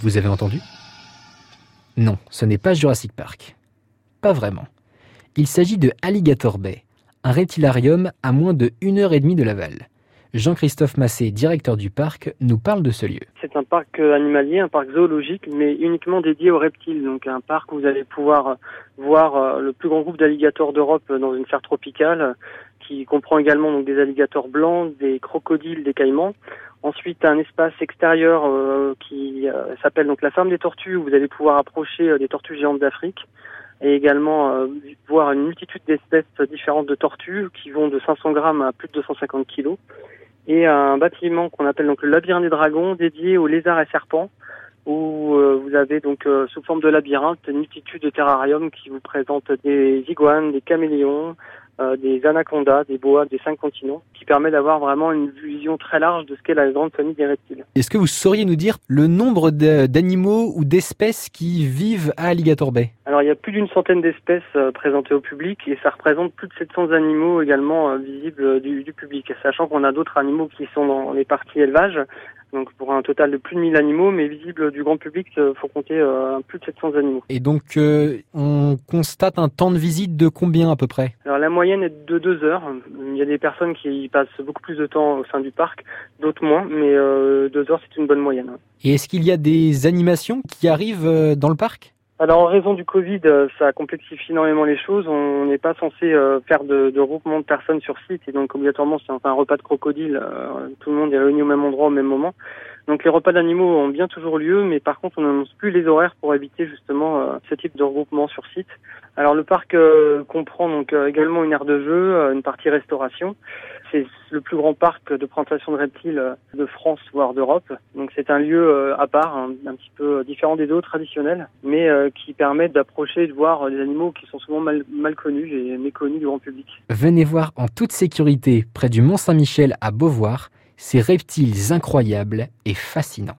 Vous avez entendu? Non, ce n'est pas Jurassic Park. Pas vraiment. Il s'agit de Alligator Bay, un reptilarium à moins de 1 heure et demie de Laval. Jean-Christophe Massé, directeur du parc, nous parle de ce lieu. C'est un parc euh, animalier, un parc zoologique, mais uniquement dédié aux reptiles. Donc un parc où vous allez pouvoir euh, voir euh, le plus grand groupe d'alligators d'Europe dans une serre tropicale, qui comprend également des alligators blancs, des crocodiles, des caïmans. Ensuite, un espace extérieur qui s'appelle donc la ferme des tortues, où vous allez pouvoir approcher des tortues géantes d'Afrique et également voir une multitude d'espèces différentes de tortues qui vont de 500 grammes à plus de 250 kilos. Et un bâtiment qu'on appelle donc le labyrinthe des dragons dédié aux lézards et serpents où euh, vous avez donc euh, sous forme de labyrinthe une multitude de terrariums qui vous présentent des iguanes, des caméléons, euh, des anacondas, des boas des cinq continents, qui permet d'avoir vraiment une vision très large de ce qu'est la grande famille des reptiles. Est-ce que vous sauriez nous dire le nombre d'animaux ou d'espèces qui vivent à Alligator Bay? Alors il y a plus d'une centaine d'espèces présentées au public et ça représente plus de 700 animaux également visibles du, du public, sachant qu'on a d'autres animaux qui sont dans les parties élevage, donc pour un total de plus de 1000 animaux, mais visibles du grand public, il euh, faut compter euh, plus de 700 animaux. Et donc euh, on constate un temps de visite de combien à peu près? Alors la moyenne est de deux heures. Il y a des personnes qui passent beaucoup plus de temps au sein du parc, d'autres moins, mais deux heures c'est une bonne moyenne. Et est-ce qu'il y a des animations qui arrivent dans le parc? Alors en raison du Covid, euh, ça complexifie énormément les choses. On n'est pas censé euh, faire de, de regroupement de personnes sur site et donc obligatoirement c'est un repas de crocodile. Euh, tout le monde est réuni au même endroit au même moment. Donc les repas d'animaux ont bien toujours lieu, mais par contre on n'annonce plus les horaires pour éviter justement ce type de regroupement sur site. Alors le parc comprend donc également une aire de jeu, une partie restauration. C'est le plus grand parc de présentation de reptiles de France, voire d'Europe. Donc c'est un lieu à part, un, petit peu différent des autres traditionnels, mais qui permet d'approcher et de voir des animaux qui sont souvent mal, mal connus et méconnus du grand public. Venez voir en toute sécurité près du Mont Saint-Michel à Beauvoir ces reptiles incroyables et fascinants.